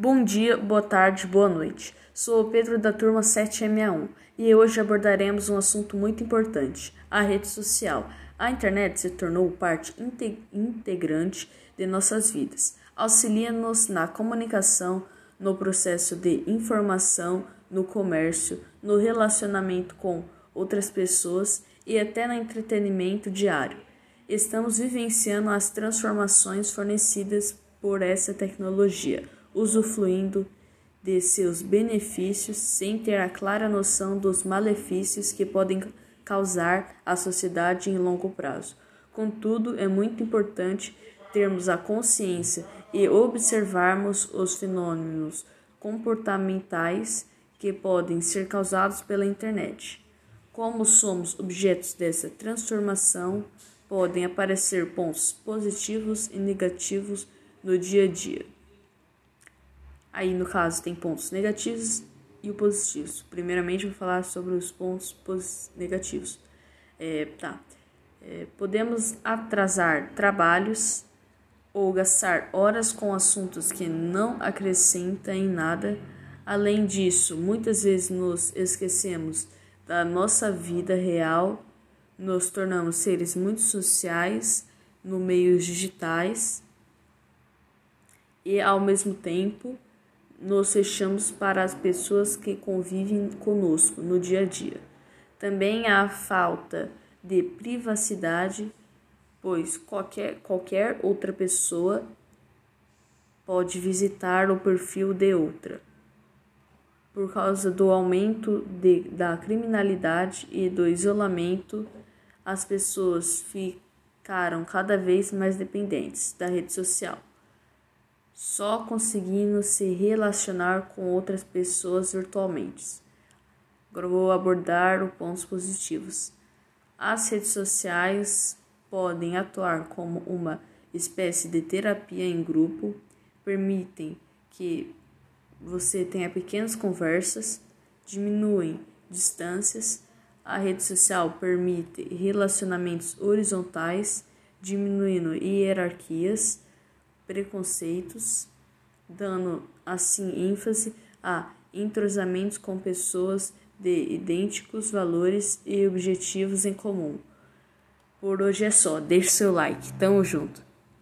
Bom dia, boa tarde, boa noite. Sou o Pedro da turma 7MA1 e hoje abordaremos um assunto muito importante: a rede social. A internet se tornou parte integrante de nossas vidas. Auxilia-nos na comunicação, no processo de informação, no comércio, no relacionamento com outras pessoas e até no entretenimento diário. Estamos vivenciando as transformações fornecidas por essa tecnologia usufruindo de seus benefícios sem ter a clara noção dos malefícios que podem causar à sociedade em longo prazo. Contudo, é muito importante termos a consciência e observarmos os fenômenos comportamentais que podem ser causados pela internet. Como somos objetos dessa transformação, podem aparecer pontos positivos e negativos no dia a dia. Aí, no caso, tem pontos negativos e o positivos. Primeiramente, vou falar sobre os pontos negativos. É, tá. É, podemos atrasar trabalhos ou gastar horas com assuntos que não acrescentam em nada. Além disso, muitas vezes nos esquecemos da nossa vida real, nos tornamos seres muito sociais no meios digitais e, ao mesmo tempo, nos fechamos para as pessoas que convivem conosco no dia a dia. Também há falta de privacidade, pois qualquer, qualquer outra pessoa pode visitar o perfil de outra. Por causa do aumento de, da criminalidade e do isolamento, as pessoas ficaram cada vez mais dependentes da rede social só conseguindo se relacionar com outras pessoas virtualmente. Agora vou abordar os pontos positivos. As redes sociais podem atuar como uma espécie de terapia em grupo, permitem que você tenha pequenas conversas, diminuem distâncias. A rede social permite relacionamentos horizontais, diminuindo hierarquias preconceitos, dando assim ênfase a entrosamentos com pessoas de idênticos valores e objetivos em comum. Por hoje é só, deixe seu like, tamo junto!